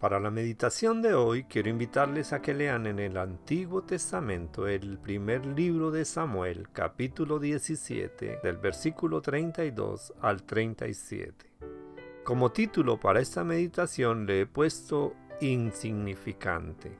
Para la meditación de hoy quiero invitarles a que lean en el Antiguo Testamento el primer libro de Samuel, capítulo 17, del versículo 32 al 37. Como título para esta meditación le he puesto insignificante.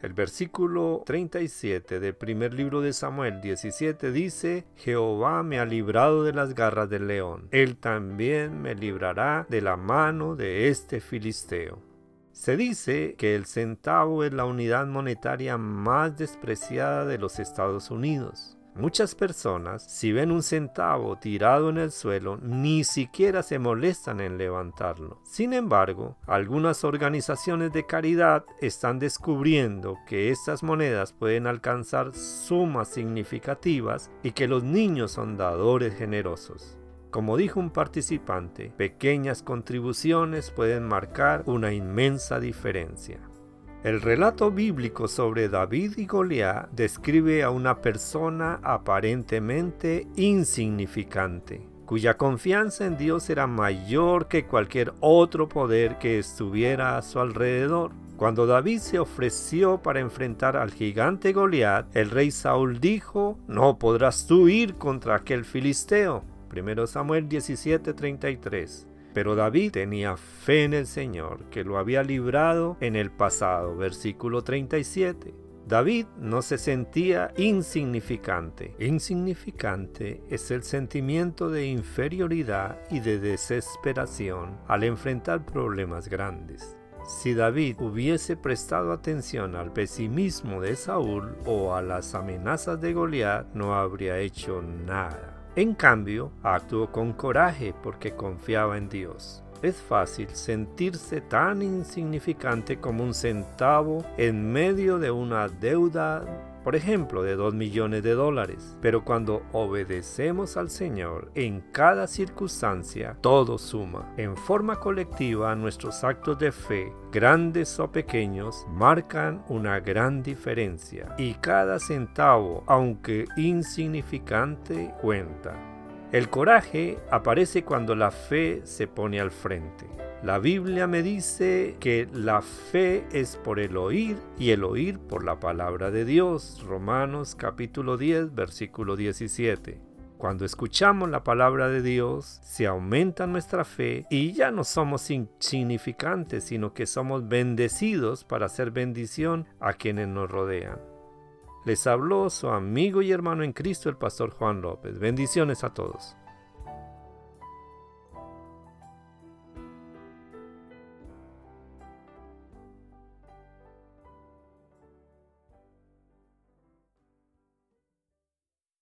El versículo 37 del primer libro de Samuel 17 dice, Jehová me ha librado de las garras del león, él también me librará de la mano de este filisteo. Se dice que el centavo es la unidad monetaria más despreciada de los Estados Unidos. Muchas personas, si ven un centavo tirado en el suelo, ni siquiera se molestan en levantarlo. Sin embargo, algunas organizaciones de caridad están descubriendo que estas monedas pueden alcanzar sumas significativas y que los niños son dadores generosos. Como dijo un participante, pequeñas contribuciones pueden marcar una inmensa diferencia. El relato bíblico sobre David y Goliat describe a una persona aparentemente insignificante, cuya confianza en Dios era mayor que cualquier otro poder que estuviera a su alrededor. Cuando David se ofreció para enfrentar al gigante Goliat, el rey Saúl dijo, No podrás tú ir contra aquel filisteo. 1 Samuel 17:33. Pero David tenía fe en el Señor, que lo había librado en el pasado. Versículo 37. David no se sentía insignificante. Insignificante es el sentimiento de inferioridad y de desesperación al enfrentar problemas grandes. Si David hubiese prestado atención al pesimismo de Saúl o a las amenazas de Goliat, no habría hecho nada. En cambio, actuó con coraje porque confiaba en Dios. Es fácil sentirse tan insignificante como un centavo en medio de una deuda por ejemplo, de 2 millones de dólares. Pero cuando obedecemos al Señor en cada circunstancia, todo suma. En forma colectiva, nuestros actos de fe, grandes o pequeños, marcan una gran diferencia. Y cada centavo, aunque insignificante, cuenta. El coraje aparece cuando la fe se pone al frente. La Biblia me dice que la fe es por el oír y el oír por la palabra de Dios. Romanos capítulo 10, versículo 17. Cuando escuchamos la palabra de Dios, se aumenta nuestra fe y ya no somos insignificantes, sino que somos bendecidos para hacer bendición a quienes nos rodean. Les habló su amigo y hermano en Cristo, el pastor Juan López. Bendiciones a todos.